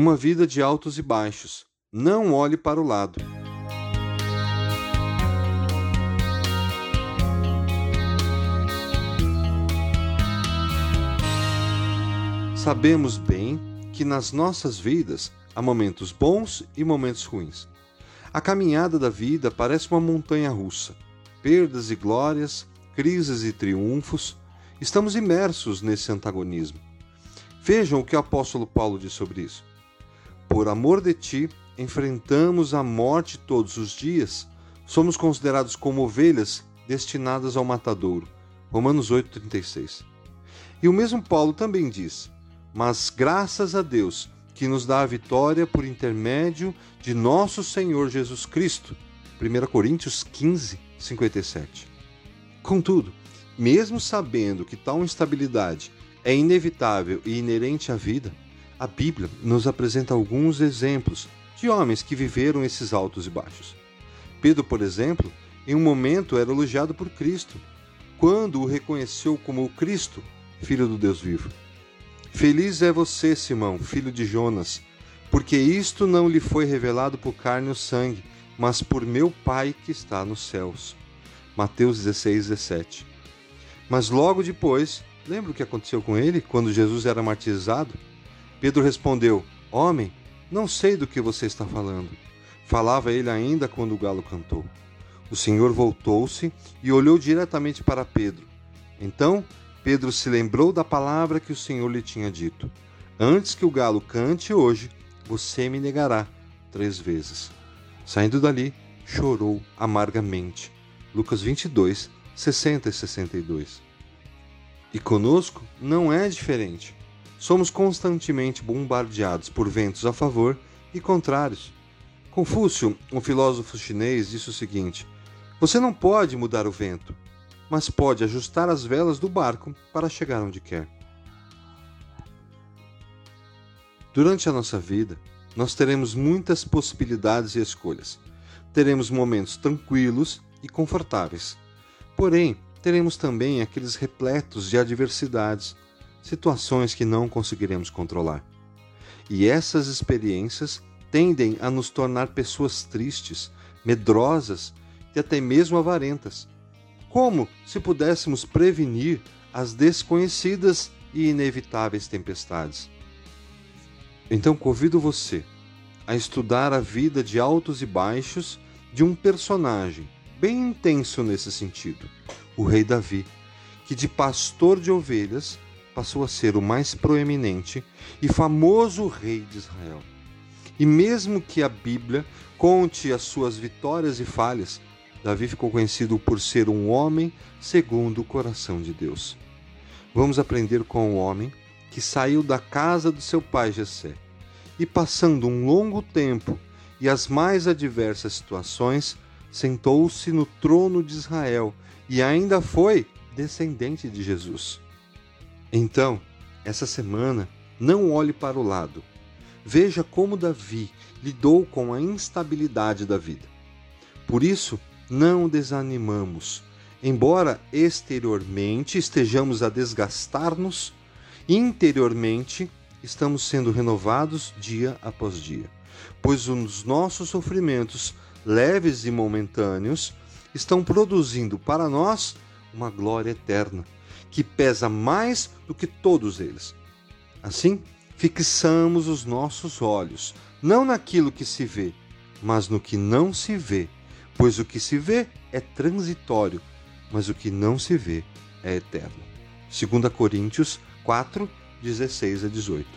Uma vida de altos e baixos. Não olhe para o lado. Sabemos bem que nas nossas vidas há momentos bons e momentos ruins. A caminhada da vida parece uma montanha russa. Perdas e glórias, crises e triunfos, estamos imersos nesse antagonismo. Vejam o que o apóstolo Paulo diz sobre isso. Por amor de ti, enfrentamos a morte todos os dias. Somos considerados como ovelhas destinadas ao matadouro. Romanos 8:36. E o mesmo Paulo também diz: mas graças a Deus que nos dá a vitória por intermédio de nosso Senhor Jesus Cristo. 1 Coríntios 15, 57. Contudo, mesmo sabendo que tal instabilidade é inevitável e inerente à vida, a Bíblia nos apresenta alguns exemplos de homens que viveram esses altos e baixos. Pedro, por exemplo, em um momento era elogiado por Cristo, quando o reconheceu como o Cristo, Filho do Deus vivo. Feliz é você, Simão, filho de Jonas, porque isto não lhe foi revelado por carne ou sangue, mas por meu Pai que está nos céus. Mateus 16, 17. Mas logo depois, lembra o que aconteceu com ele quando Jesus era martirizado? Pedro respondeu: Homem, não sei do que você está falando. Falava ele ainda quando o galo cantou. O Senhor voltou-se e olhou diretamente para Pedro. Então Pedro se lembrou da palavra que o Senhor lhe tinha dito: Antes que o galo cante hoje, você me negará três vezes. Saindo dali, chorou amargamente. Lucas 22, 60 e 62. E conosco não é diferente. Somos constantemente bombardeados por ventos a favor e contrários. Confúcio, um filósofo chinês, disse o seguinte: Você não pode mudar o vento, mas pode ajustar as velas do barco para chegar onde quer. Durante a nossa vida, nós teremos muitas possibilidades e escolhas. Teremos momentos tranquilos e confortáveis. Porém, teremos também aqueles repletos de adversidades, situações que não conseguiremos controlar. E essas experiências tendem a nos tornar pessoas tristes, medrosas e até mesmo avarentas como se pudéssemos prevenir as desconhecidas e inevitáveis tempestades? Então convido você a estudar a vida de altos e baixos de um personagem bem intenso nesse sentido, o rei Davi, que de pastor de ovelhas passou a ser o mais proeminente e famoso rei de Israel. E mesmo que a Bíblia conte as suas vitórias e falhas, Davi ficou conhecido por ser um homem segundo o coração de Deus. Vamos aprender com o homem que saiu da casa do seu pai Jessé e passando um longo tempo e as mais adversas situações, sentou-se no trono de Israel e ainda foi descendente de Jesus. Então, essa semana, não olhe para o lado. Veja como Davi lidou com a instabilidade da vida. Por isso, não desanimamos. Embora exteriormente estejamos a desgastar-nos, interiormente estamos sendo renovados dia após dia, pois os nossos sofrimentos, leves e momentâneos, estão produzindo para nós uma glória eterna, que pesa mais do que todos eles. Assim, fixamos os nossos olhos não naquilo que se vê, mas no que não se vê Pois o que se vê é transitório, mas o que não se vê é eterno. 2 Coríntios 4, 16 a 18.